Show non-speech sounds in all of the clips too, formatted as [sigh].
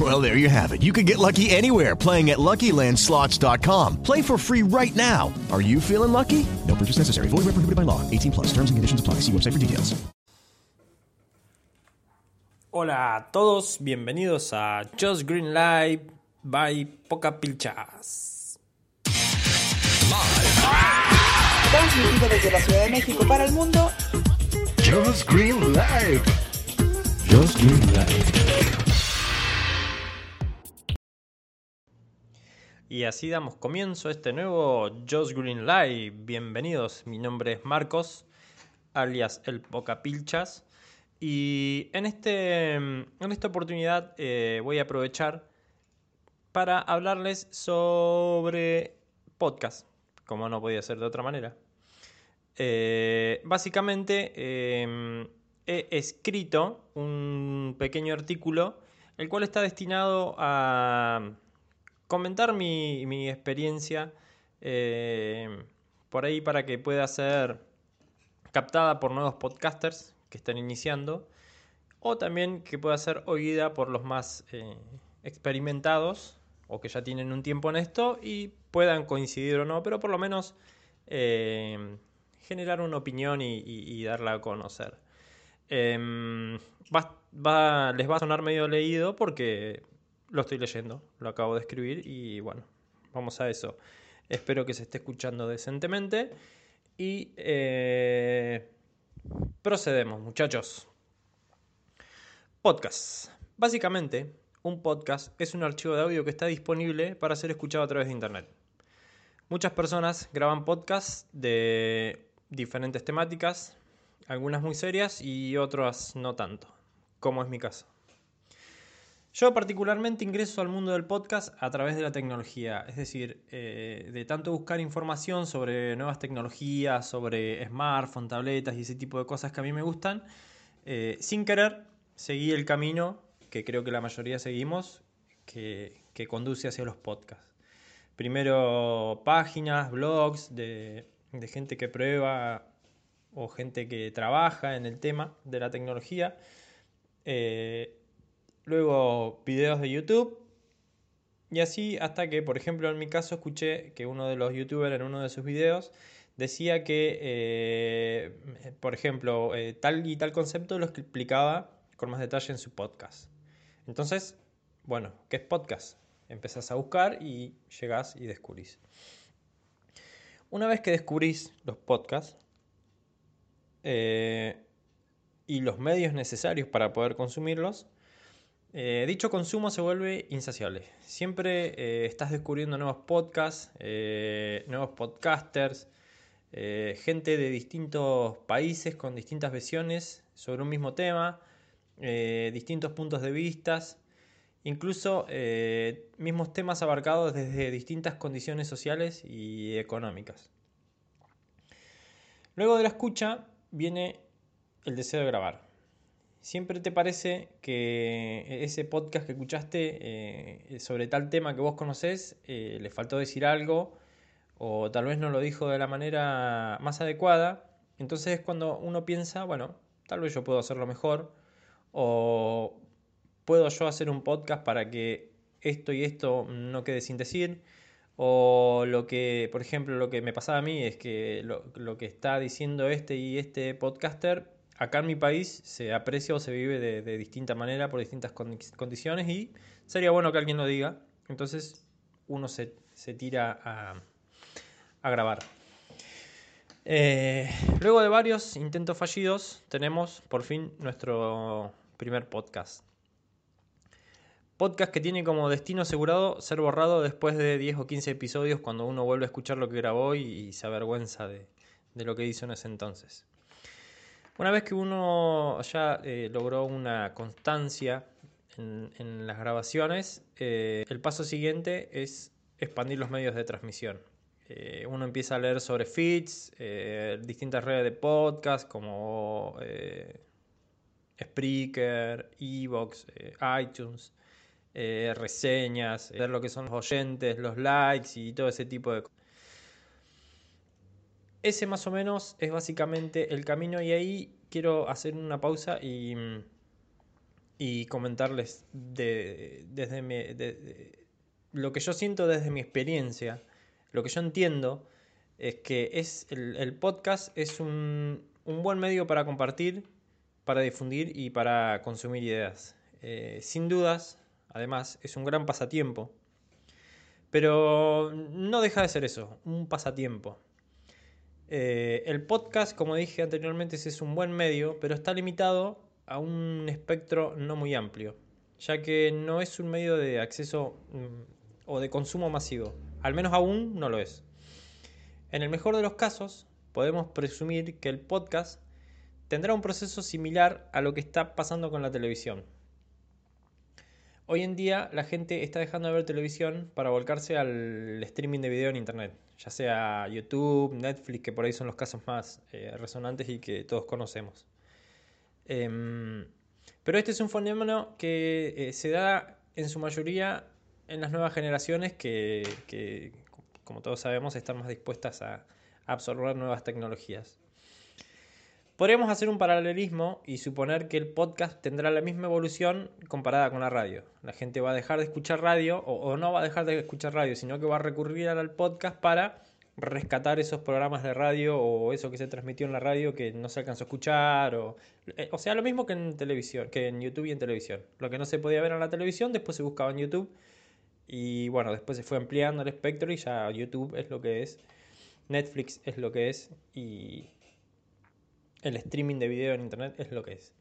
Well, there you have it. You can get lucky anywhere playing at LuckyLandSlots.com. Play for free right now. Are you feeling lucky? No purchase necessary. Void where prohibited by law. 18 plus. Terms and conditions apply. See website for details. Hola a todos, bienvenidos a Just Green Live by Poca Pilchas. Transmitido desde la Ciudad de México para el mundo. Just Green Live. Just Green Live. Y así damos comienzo a este nuevo Just Green Live. Bienvenidos, mi nombre es Marcos, alias el Poca Pilchas. Y en, este, en esta oportunidad eh, voy a aprovechar para hablarles sobre podcast, como no podía ser de otra manera. Eh, básicamente eh, he escrito un pequeño artículo, el cual está destinado a comentar mi, mi experiencia por ahí para que pueda ser captada por nuevos podcasters que están iniciando, o también que pueda ser oída por los más eh, experimentados o que ya tienen un tiempo en esto y puedan coincidir o no, pero por lo menos eh, generar una opinión y, darla a conocer. Eh, va, les va a sonar medio leído porque lo estoy leyendo, lo acabo de escribir y bueno, vamos a eso. Espero que se esté escuchando decentemente y eh, Procedemos, muchachos. Podcast. Básicamente, un podcast es un archivo de audio que está disponible para ser escuchado a través de Internet. Muchas personas graban podcasts de diferentes temáticas, algunas muy serias y otras no tanto, como es mi caso. Yo particularmente ingreso al mundo del podcast a través de la tecnología, es decir, eh, de tanto buscar información sobre nuevas tecnologías, sobre smartphones, tabletas y ese tipo de cosas que a mí me gustan, eh, sin querer seguí el camino que creo que la mayoría seguimos, que, que conduce hacia los podcasts. Primero páginas, blogs de, gente que prueba o gente que trabaja en el tema de la tecnología. Eh, luego videos de YouTube. Y así hasta que, por ejemplo, en mi caso escuché que uno de los youtubers en uno de sus videos decía que, eh, por ejemplo, eh, tal y tal concepto lo explicaba con más detalle en su podcast. Entonces, bueno, ¿qué es podcast? Empezás a buscar y llegás y descubrís. Una vez que descubrís los podcasts eh, y los medios necesarios para poder consumirlos, eh, dicho consumo se vuelve insaciable. Siempre eh, estás descubriendo nuevos podcasts, eh, nuevos podcasters, gente de distintos países con distintas visiones sobre un mismo tema, distintos puntos de vista, incluso mismos temas abarcados desde distintas condiciones sociales y económicas. Luego de la escucha viene el deseo de grabar siempre te parece que ese podcast que escuchaste eh, sobre tal tema que vos conocés eh, le faltó decir algo o tal vez no lo dijo de la manera más adecuada. Entonces es cuando uno piensa, bueno, tal vez yo puedo hacerlo mejor o puedo yo hacer un podcast para que esto y esto no quede sin decir. O lo que, por ejemplo, lo que me pasaba a mí es que lo, lo que está diciendo este y este podcaster acá en mi país se aprecia o se vive de, de distinta manera por distintas condiciones y sería bueno que alguien lo diga. Entonces uno se, se tira a, a, grabar. Eh, luego de varios intentos fallidos, tenemos por fin nuestro primer podcast. Podcast que tiene como destino asegurado ser borrado después de 10 o 15 episodios cuando uno vuelve a escuchar lo que grabó y, se avergüenza de, lo que hizo en ese entonces. Una vez que uno ya eh, logró una constancia en, las grabaciones, eh, el paso siguiente es expandir los medios de transmisión. Eh, uno empieza a leer sobre feeds, distintas redes de podcast como Spreaker, Evox, iTunes, reseñas, ver lo que son los oyentes, los likes y todo ese tipo de cosas. Ese más o menos es básicamente el camino y ahí quiero hacer una pausa y, y comentarles de, desde lo que yo siento desde mi experiencia lo que yo entiendo es que es el, podcast es un, buen medio para compartir, para difundir y para consumir ideas. Eh, sin dudas, además, es un gran pasatiempo. Pero no deja de ser eso, un pasatiempo. Eh, el podcast, como dije anteriormente, es un buen medio, pero está limitado a un espectro no muy amplio, ya que no es un medio de acceso mm, o de consumo masivo. Al menos aún no lo es. En el mejor de los casos, podemos presumir que el podcast tendrá un proceso similar a lo que está pasando con la televisión. Hoy en día la gente está dejando de ver televisión para volcarse al streaming de video en Internet, ya sea YouTube, Netflix, que por ahí son los casos más eh, resonantes y que todos conocemos. Em, pero este es un fenómeno que eh, se da en su mayoría en las nuevas generaciones que, como todos sabemos, están más dispuestas a, absorber nuevas tecnologías. Podríamos hacer un paralelismo y suponer que el podcast tendrá la misma evolución comparada con la radio. La gente va a dejar de escuchar radio o, no va a dejar de escuchar radio, sino que va a recurrir al podcast para rescatar esos programas de radio o eso que se transmitió en la radio que no se alcanzó a escuchar o, eh, o sea, lo mismo que en televisión, que en YouTube y en televisión. Lo que no se podía ver en la televisión después se buscaba en YouTube y bueno, después se fue ampliando el espectro y ya YouTube es lo que es, Netflix es lo que es y el streaming de video en Internet es lo que es.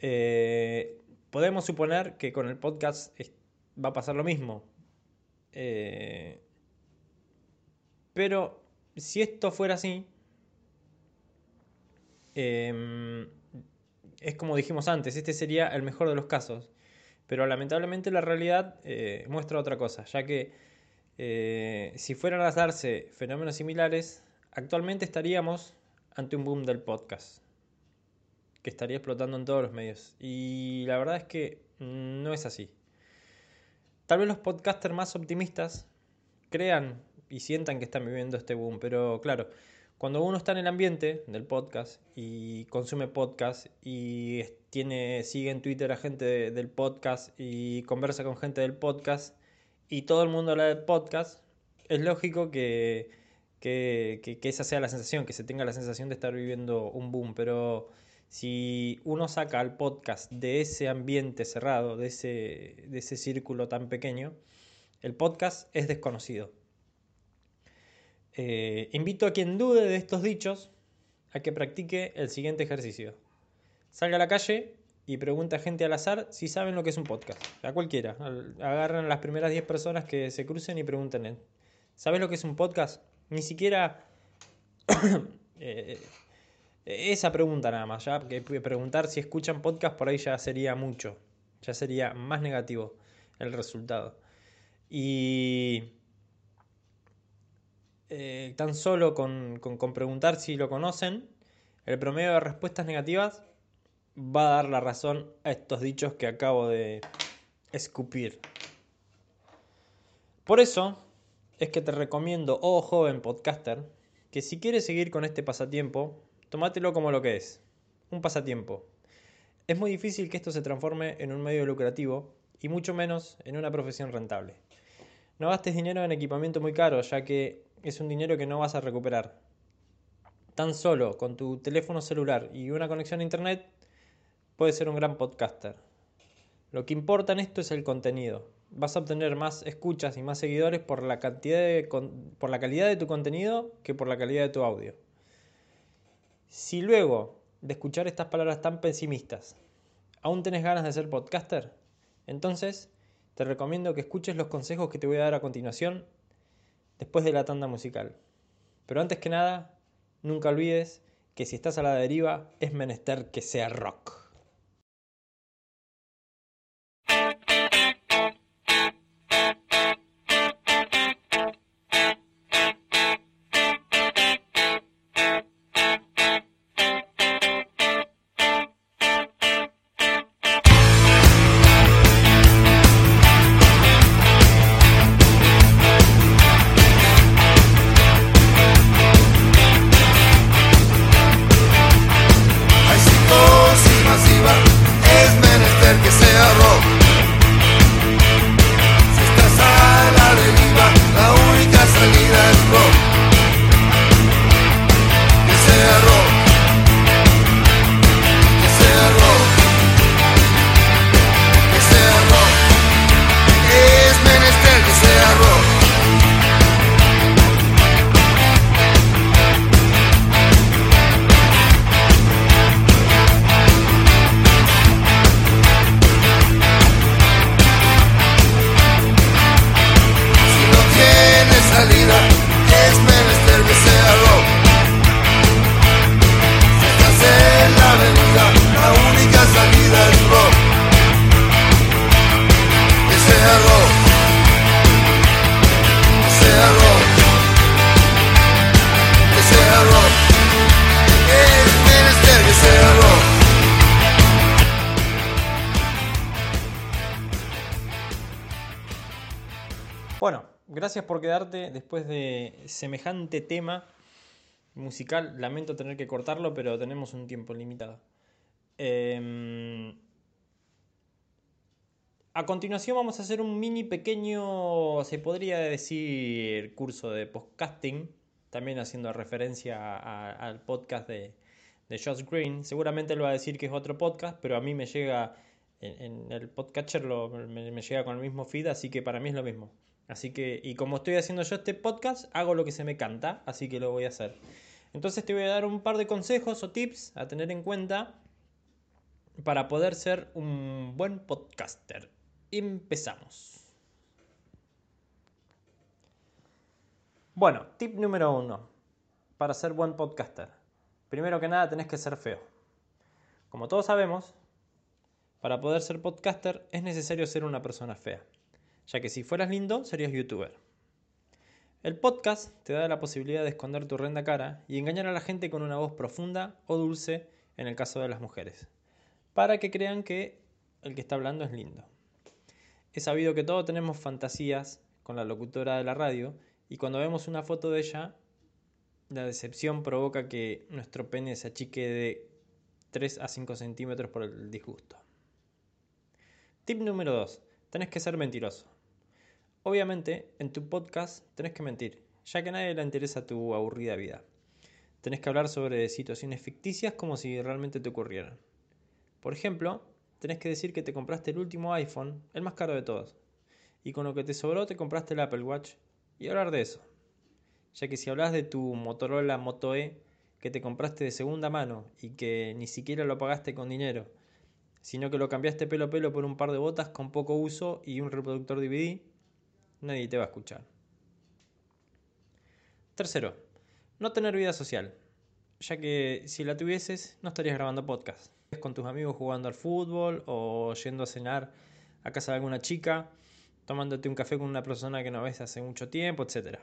Eh, podemos suponer que con el podcast va a pasar lo mismo. Eh, pero si esto fuera así, em, es como dijimos antes, este sería el mejor de los casos. Pero lamentablemente la realidad eh, muestra otra cosa, ya que si fueran a darse fenómenos similares, actualmente estaríamos ante un boom del podcast, que estaría explotando en todos los medios. Y la verdad es que no es así. Tal vez los podcasters más optimistas crean y sientan que están viviendo este boom, pero claro, cuando uno está en el ambiente del podcast y consume podcast y tiene, sigue en Twitter a gente del podcast y conversa con gente del podcast y todo el mundo habla del podcast, es lógico que, que, esa sea la sensación, que se tenga la sensación de estar viviendo un boom, pero si uno saca al podcast de ese ambiente cerrado, de ese, de ese círculo tan pequeño, el podcast es desconocido. Eh, invito a quien dude de estos dichos a que practique el siguiente ejercicio. Salga a la calle y pregunta a gente al azar si saben lo que es un podcast. A cualquiera. Agarran las primeras 10 personas que se crucen y pregúntenle. ¿Sabes lo que es un podcast? Ni siquiera [coughs] eh, esa pregunta nada más. Ya que preguntar si escuchan podcast por ahí ya sería mucho. Ya sería más negativo el resultado. Y eh, tan solo con, preguntar si lo conocen, el promedio de respuestas negativas va a dar la razón a estos dichos que acabo de escupir. Por eso es que te recomiendo, oh joven podcaster, que si quieres seguir con este pasatiempo, tomátelo como lo que es, un pasatiempo. Es muy difícil que esto se transforme en un medio lucrativo y mucho menos en una profesión rentable. No gastes dinero en equipamiento muy caro, ya que es un dinero que no vas a recuperar. Tan solo con tu teléfono celular y una conexión a internet puedes ser un gran podcaster. Lo que importa en esto es el contenido. Vas a obtener más escuchas y más seguidores por la, cantidad de, por la calidad de tu contenido que por la calidad de tu audio. Si luego de escuchar estas palabras tan pesimistas, aún tenés ganas de ser podcaster, entonces te recomiendo que escuches los consejos que te voy a dar a continuación después de la tanda musical. Pero antes que nada, nunca olvides que si estás a la deriva es menester que sea rock. Gracias por quedarte después de semejante tema musical. Lamento tener que cortarlo, pero tenemos un tiempo limitado. Em, a continuación vamos a hacer un mini pequeño, se podría decir, curso de podcasting, también haciendo referencia a- al podcast de, Josh Green. Seguramente lo va a decir que es otro podcast, pero a mí me llega en, en el podcatcher, lo- me, me llega con el mismo feed, así que para mí es lo mismo. Así que, y como estoy haciendo yo este podcast, hago lo que se me canta, así que lo voy a hacer. Entonces te voy a dar un par de consejos o tips a tener en cuenta para poder ser un buen podcaster. Empezamos. Bueno, tip número uno. Para ser buen podcaster. Primero que nada tenés que ser feo. Como todos sabemos, para poder ser podcaster es necesario ser una persona fea. Ya que si fueras lindo, serías youtuber. El podcast te da la posibilidad de esconder tu horrenda cara y engañar a la gente con una voz profunda o dulce en el caso de las mujeres. Para que crean que el que está hablando es lindo. He sabido que todos tenemos fantasías con la locutora de la radio y cuando vemos una foto de ella, la decepción provoca que nuestro pene se achique de 3 a 5 centímetros por el disgusto. Tip número 2. Tenés que ser mentiroso. Obviamente, en tu podcast tenés que mentir, ya que a nadie le interesa tu aburrida vida. Tenés que hablar sobre situaciones ficticias como si realmente te ocurrieran. Por ejemplo, tenés que decir que te compraste el último iPhone, el más caro de todos, y con lo que te sobró te compraste el Apple Watch, y hablar de eso. Ya que si hablas de tu Motorola Moto E que te compraste de segunda mano y que ni siquiera lo pagaste con dinero, sino que lo cambiaste pelo a pelo por un par de botas con poco uso y un reproductor DVD, nadie te va a escuchar. Tercero, no tener vida social, ya que si la tuvieses no estarías grabando podcast. Con tus amigos jugando al fútbol o yendo a cenar a casa de alguna chica, tomándote un café con una persona que no ves hace mucho tiempo, etc.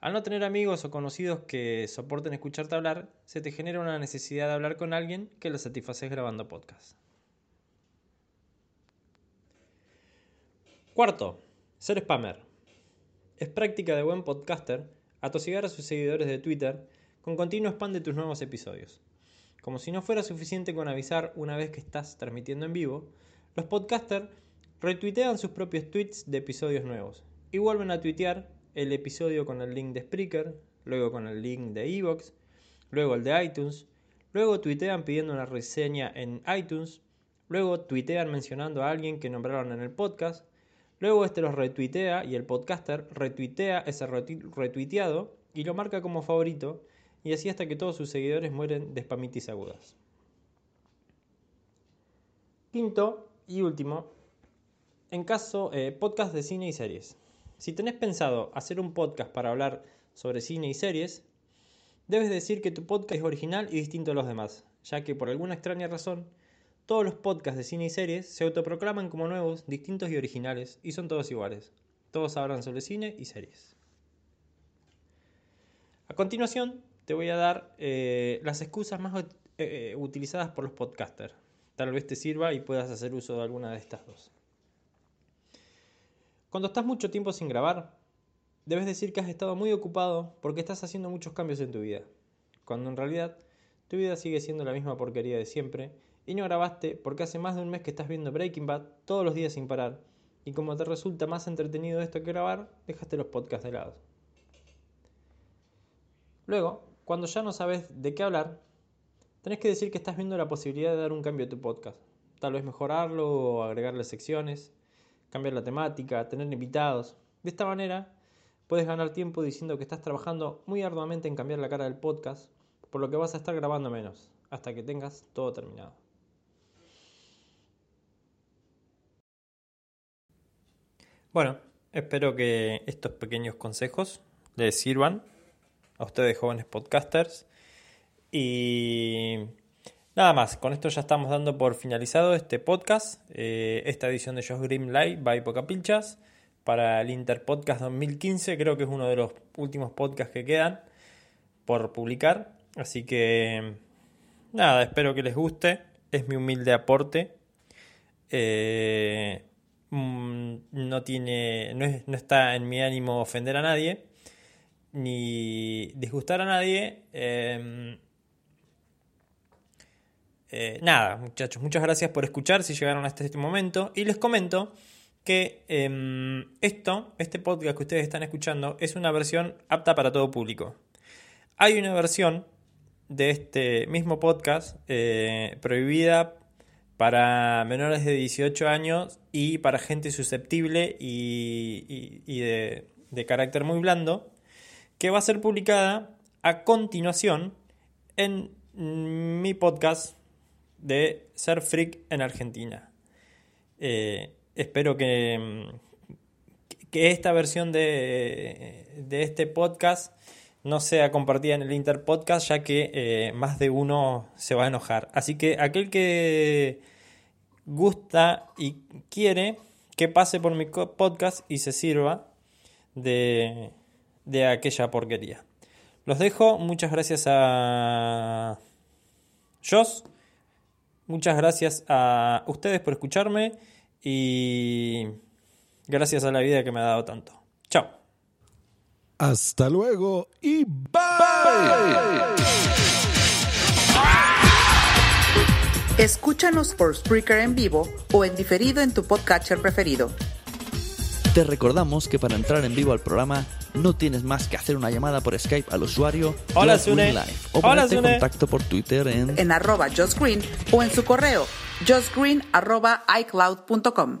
Al no tener amigos o conocidos que soporten escucharte hablar, se te genera una necesidad de hablar con alguien que lo satisfaces grabando podcast. Cuarto, ser spammer. Es práctica de buen podcaster atosigar a sus seguidores de Twitter con continuo spam de tus nuevos episodios. Como si no fuera suficiente con avisar una vez que estás transmitiendo en vivo, los podcasters retuitean sus propios tweets de episodios nuevos y vuelven a tuitear el episodio con el link de Spreaker, luego con el link de Evox, luego el de iTunes, luego tuitean pidiendo una reseña en iTunes, luego tuitean mencionando a alguien que nombraron en el podcast, luego este los retuitea y el podcaster retuitea ese retu- retuiteado y lo marca como favorito y así hasta que todos sus seguidores mueren de spamitis agudas. Quinto y último, en caso, eh, podcast de cine y series. Si tenés pensado hacer un podcast para hablar sobre cine y series, debes decir que tu podcast es original y distinto a los demás, ya que por alguna extraña razón, todos los podcasts de cine y series se autoproclaman como nuevos, distintos y originales, y son todos iguales. Todos hablan sobre cine y series. A continuación, te voy a dar eh, las excusas más eh, utilizadas por los podcasters. Tal vez te sirva y puedas hacer uso de alguna de estas dos. Cuando estás mucho tiempo sin grabar, debes decir que has estado muy ocupado porque estás haciendo muchos cambios en tu vida, cuando en realidad tu vida sigue siendo la misma porquería de siempre y no grabaste porque hace más de un mes que estás viendo Breaking Bad todos los días sin parar y como te resulta más entretenido esto que grabar, dejaste los podcasts de lado. Luego, cuando ya no sabes de qué hablar, tenés que decir que estás viendo la posibilidad de dar un cambio a tu podcast. Tal vez mejorarlo o agregarle secciones, cambiar la temática, tener invitados. De esta manera, puedes ganar tiempo diciendo que estás trabajando muy arduamente en cambiar la cara del podcast, por lo que vas a estar grabando menos, hasta que tengas todo terminado. Bueno, espero que estos pequeños consejos les sirvan a ustedes jóvenes podcasters. Y nada más, con esto ya estamos dando por finalizado este podcast, eh, esta edición de Josh Green Live by Poca Pilchas para el Interpodcast 2015, creo que es uno de los últimos podcasts que quedan por publicar, así que nada, espero que les guste, es mi humilde aporte. Eh, mm, no tiene no, no está en mi ánimo ofender a nadie ni disgustar a nadie. Em, eh, nada, muchachos, muchas gracias por escuchar si llegaron hasta este momento. Y les comento que em, esto, este podcast que ustedes están escuchando, es una versión apta para todo público. Hay una versión de este mismo podcast eh, prohibida para menores de 18 años y para gente susceptible y, de, de carácter muy blando que va a ser publicada a continuación en mi podcast de Ser Freak en Argentina. Eh, espero que, que esta versión de, de, este podcast no sea compartida en el Interpodcast, ya que eh, más de uno se va a enojar. Así que aquel que gusta y quiere que pase por mi podcast y se sirva de de aquella porquería. Los dejo, muchas gracias a Joss, muchas gracias a ustedes por escucharme y gracias a la vida que me ha dado tanto. Chao. Hasta luego y bye. Escúchanos por Spreaker en vivo o en diferido en tu podcatcher preferido. Te recordamos que para entrar en vivo al programa no tienes más que hacer una llamada por Skype al usuario Hola, Sune. Live o Hola, ponerte en Sune. contacto por Twitter en En arroba Josh Green o en su correo justgreen arroba icloud.com.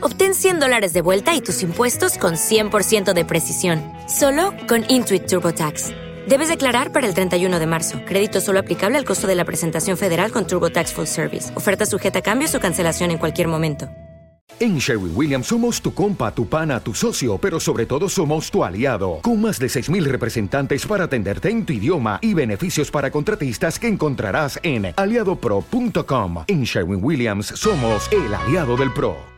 Obtén 100 dólares de vuelta y tus impuestos con 100% de precisión. Solo con Intuit TurboTax. Debes declarar para el 31 de marzo. Crédito solo aplicable al costo de la presentación federal con TurboTax Full Service. Oferta sujeta a cambios o cancelación en cualquier momento. En Sherwin Williams somos tu compa, tu pana, tu socio, pero sobre todo somos tu aliado, con más de 6.000 representantes para atenderte en tu idioma y beneficios para contratistas que encontrarás en aliadopro.com. En Sherwin Williams somos el aliado del PRO.